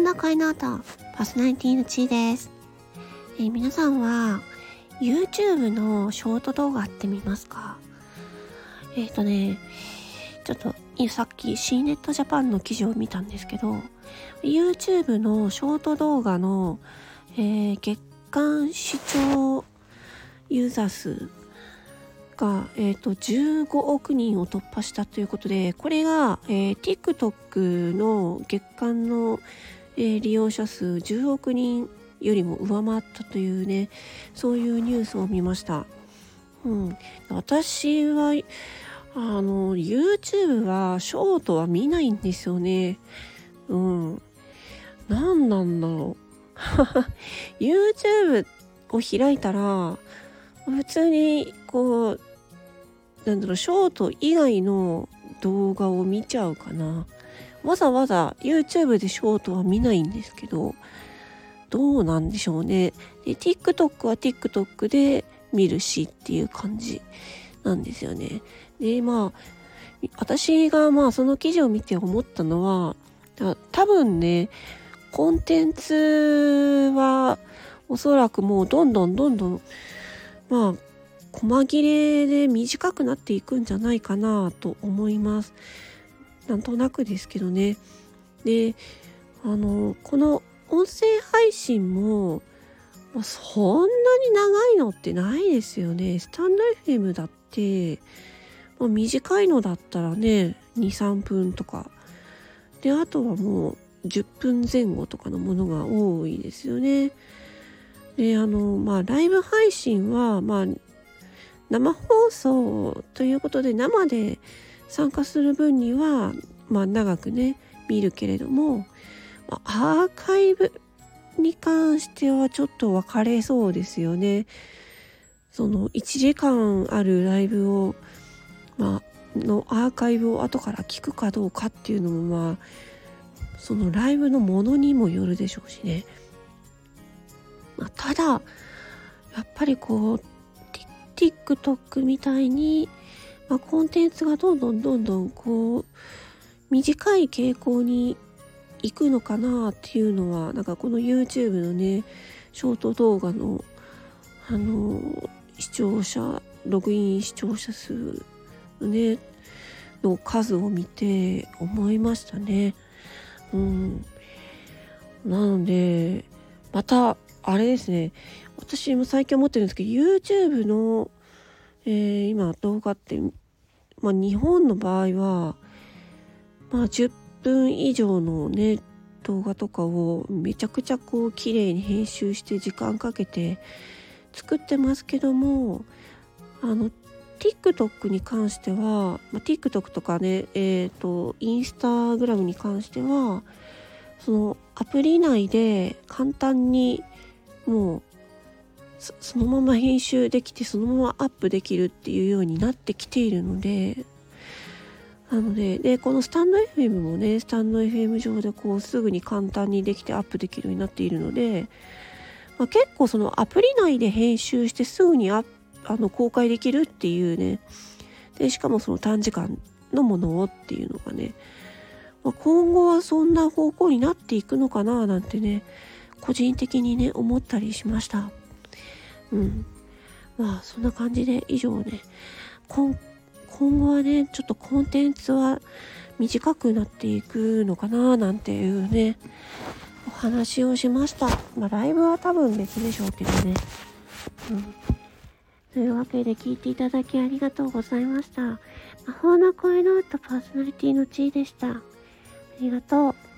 法の声の音、パーソナリティのちーです。えー、皆さんは、YouTube のショート動画って見ますか？えっ、ー、とね、ちょっと、さっき C ネットジャパンの記事を見たんですけど、YouTube のショート動画の、えー、月間視聴ユーザー数が、えーと、15億人を突破したということでこれが、えー、TikTok の月間の、え、利用者数10億人よりも上回ったというねそういうニュースを見ました。うん、私はあの YouTube はショートは見ないんですよね。うん。何なんだろう。YouTube を開いたら普通にこうなんだろう、ショート以外の動画を見ちゃうかな。わざわざ YouTube でショートは見ないんですけど、どうなんでしょうね。で、TikTok は TikTok で見るしっていう感じなんですよね。で、まあ、私がまあその記事を見て思ったのは、多分ね、コンテンツはおそらくもうどんどんどんどん、まあ、細切れで短くなっていくんじゃないかなと思います。なんとなくですけどね。で、あの、この音声配信も、まあ、そんなに長いのってないですよね。スタンド FM だって、まあ、短いのだったらね、2、3分とか。で、あとはもう10分前後とかのものが多いですよね。で、あの、まあ、ライブ配信は、まあ、生放送ということで生で参加する分には、まあ、長くね見るけれども、まあ、アーカイブに関してはちょっと分かれそうですよね。その1時間あるライブを、まあのアーカイブを後から聞くかどうかっていうのもまあそのライブのものにもよるでしょうしね。まあ、ただやっぱりこう TikTok みたいに、まあ、コンテンツがどんどんどんどんこう短い傾向に行くのかなっていうのはなんかこの YouTube のねショート動画のあの視聴者ログイン視聴者数のねの数を見て思いましたね。うん、なのでまたあれですね私も最近思ってるんですけど YouTube の、えー、今動画って、まあ、日本の場合は、まあ、10分以上のね動画とかをめちゃくちゃこう綺麗に編集して時間かけて作ってますけどもあの TikTok に関しては、まあ、TikTok とかねえっ、ー、とインスタグラムに関してはそのアプリ内で簡単にもうそのまま編集できてそのままアップできるっていうようになってきているのでなのででこのスタンド FM もねスタンド FM 上でこうすぐに簡単にできてアップできるようになっているので、まあ、結構そのアプリ内で編集してすぐにああの公開できるっていうねでしかもその短時間のものをっていうのがね、まあ、今後はそんな方向になっていくのかななんてね個人的にね思ったりしました。うん。まあ、そんな感じで以上ね、今後はね、ちょっとコンテンツは短くなっていくのかななんていうね、お話をしました。まあ、ライブは多分別でしょうけどね。うん。というわけで聞いていただきありがとうございました。魔法の声の歌パーソナリティの地位でした。ありがとう。